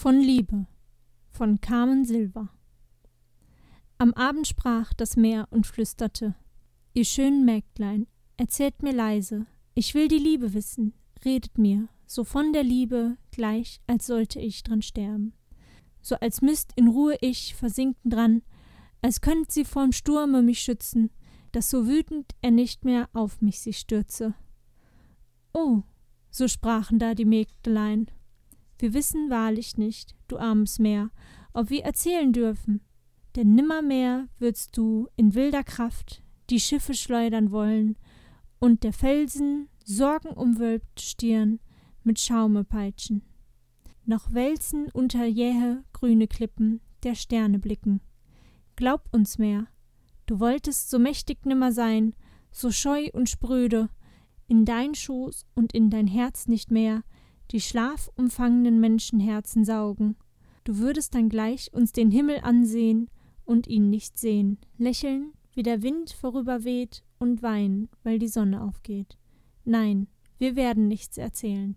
Von Liebe von Carmen Silva. Am Abend sprach das Meer und flüsterte Ihr schönen Mägdlein, erzählt mir leise, ich will die Liebe wissen, redet mir, so von der Liebe, gleich als sollte ich dran sterben. So als müsst in Ruhe ich versinken dran, als könnt sie vorm Sturme mich schützen, dass so wütend er nicht mehr auf mich sich stürze. Oh, so sprachen da die Mägdelein, wir wissen wahrlich nicht, du armes Meer, ob wir erzählen dürfen, denn nimmermehr würdst du in wilder Kraft die Schiffe schleudern wollen und der Felsen sorgenumwölbt Stirn mit Schaume peitschen. Noch wälzen unter jähe grüne Klippen der Sterne blicken. Glaub uns mehr, du wolltest so mächtig nimmer sein, so scheu und spröde, in dein Schoß und in dein Herz nicht mehr, die schlafumfangenen Menschenherzen saugen. Du würdest dann gleich uns den Himmel ansehen und ihn nicht sehen, lächeln, wie der Wind vorüberweht und weinen, weil die Sonne aufgeht. Nein, wir werden nichts erzählen.